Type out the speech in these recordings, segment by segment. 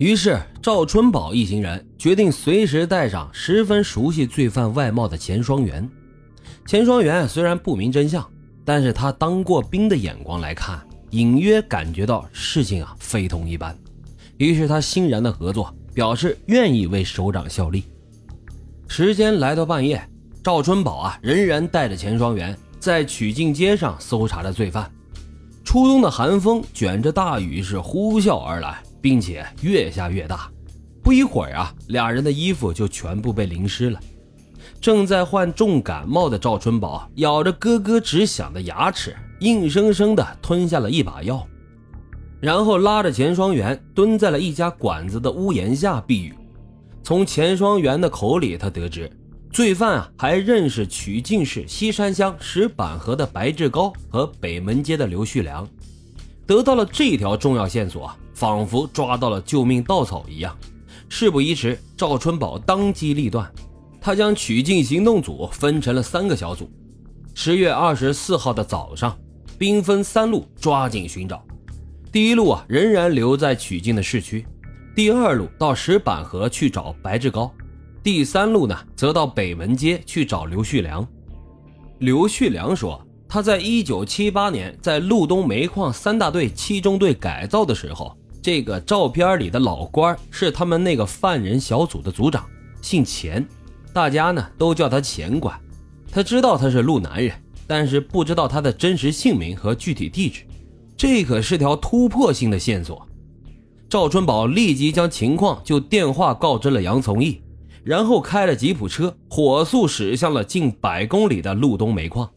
于是赵春宝一行人决定随时带上十分熟悉罪犯外貌的钱双元。钱双元虽然不明真相，但是他当过兵的眼光来看，隐约感觉到事情啊非同一般。于是他欣然的合作，表示愿意为首长效力。时间来到半夜，赵春宝啊仍然带着钱双元在曲靖街上搜查着罪犯。初冬的寒风卷着大雨是呼啸而来，并且越下越大。不一会儿啊，俩人的衣服就全部被淋湿了。正在患重感冒的赵春宝咬着咯咯直响的牙齿，硬生生的吞下了一把药，然后拉着钱双元蹲在了一家馆子的屋檐下避雨。从钱双元的口里，他得知罪犯啊还认识曲靖市西山乡石板河的白志高和北门街的刘旭良。得到了这条重要线索，仿佛抓到了救命稻草一样。事不宜迟，赵春宝当机立断。他将曲靖行动组分成了三个小组。十月二十四号的早上，兵分三路抓紧寻找。第一路啊，仍然留在曲靖的市区；第二路到石板河去找白志高；第三路呢，则到北门街去找刘旭良。刘旭良说，他在一九七八年在路东煤矿三大队七中队改造的时候，这个照片里的老官是他们那个犯人小组的组长，姓钱。大家呢都叫他钱管，他知道他是路南人，但是不知道他的真实姓名和具体地址，这可是条突破性的线索。赵春宝立即将情况就电话告知了杨从义，然后开了吉普车火速驶向了近百公里的路东煤矿。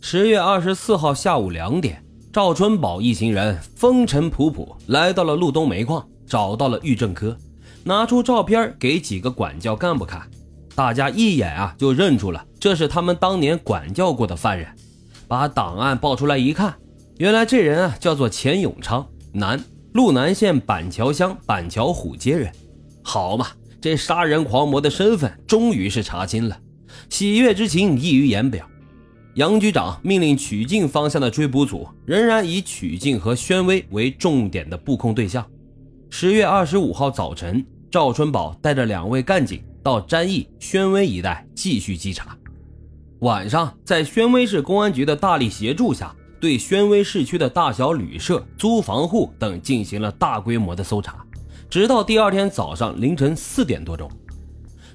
十月二十四号下午两点，赵春宝一行人风尘仆仆来到了路东煤矿，找到了狱政科，拿出照片给几个管教干部看。大家一眼啊就认出了，这是他们当年管教过的犯人。把档案报出来一看，原来这人啊叫做钱永昌，男，路南县板桥乡板桥虎街人。好嘛，这杀人狂魔的身份终于是查清了，喜悦之情溢于言表。杨局长命令曲靖方向的追捕组仍然以曲靖和宣威为重点的布控对象。十月二十五号早晨，赵春宝带着两位干警。到詹义、宣威一带继续稽查。晚上，在宣威市公安局的大力协助下，对宣威市区的大小旅社、租房户等进行了大规模的搜查，直到第二天早上凌晨四点多钟。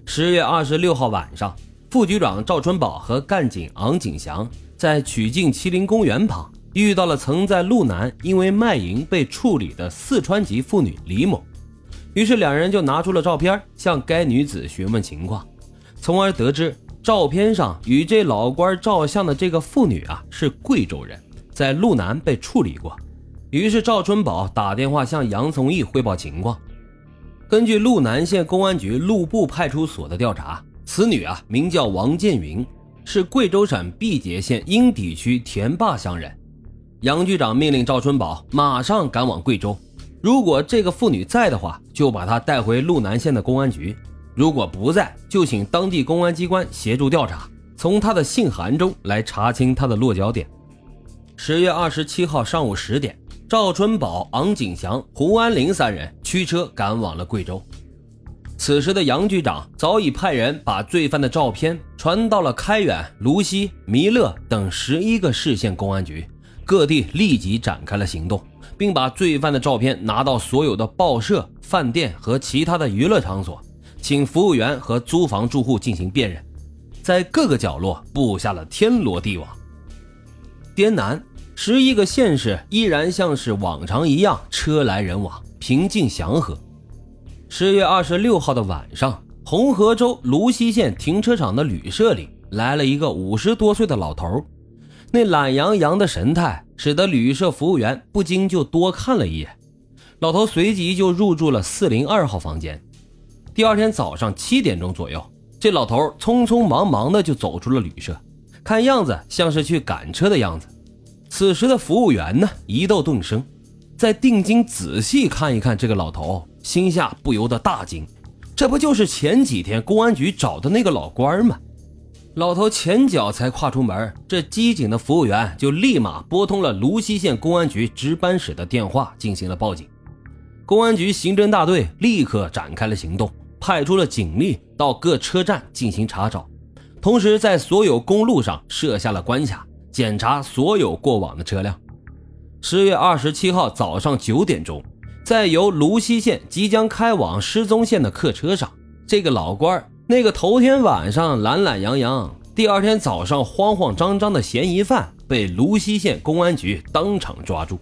十月二十六号晚上，副局长赵春宝和干警昂景祥在曲靖麒麟公园旁遇到了曾在路南因为卖淫被处理的四川籍妇女李某。于是两人就拿出了照片，向该女子询问情况，从而得知照片上与这老官照相的这个妇女啊是贵州人，在路南被处理过。于是赵春宝打电话向杨从义汇报情况。根据路南县公安局路部派出所的调查，此女啊名叫王建云，是贵州省毕节县英底区田坝乡人。杨局长命令赵春宝马上赶往贵州。如果这个妇女在的话，就把她带回路南县的公安局；如果不在，就请当地公安机关协助调查，从她的信函中来查清她的落脚点。十月二十七号上午十点，赵春宝、昂景祥、胡安林三人驱车赶往了贵州。此时的杨局长早已派人把罪犯的照片传到了开远、泸溪、弥勒等十一个市县公安局，各地立即展开了行动。并把罪犯的照片拿到所有的报社、饭店和其他的娱乐场所，请服务员和租房住户进行辨认，在各个角落布下了天罗地网。滇南十一个县市依然像是往常一样车来人往，平静祥和。十月二十六号的晚上，红河州泸溪县停车场的旅社里来了一个五十多岁的老头。那懒洋洋的神态，使得旅社服务员不禁就多看了一眼。老头随即就入住了四零二号房间。第二天早上七点钟左右，这老头匆匆忙忙的就走出了旅社，看样子像是去赶车的样子。此时的服务员呢，一动顿生，再定睛仔细看一看这个老头，心下不由得大惊：这不就是前几天公安局找的那个老官吗？老头前脚才跨出门，这机警的服务员就立马拨通了泸溪县公安局值班室的电话，进行了报警。公安局刑侦大队立刻展开了行动，派出了警力到各车站进行查找，同时在所有公路上设下了关卡，检查所有过往的车辆。十月二十七号早上九点钟，在由泸溪县即将开往失踪县的客车上，这个老官那个头天晚上懒懒洋洋，第二天早上慌慌张张的嫌疑犯被泸溪县公安局当场抓住。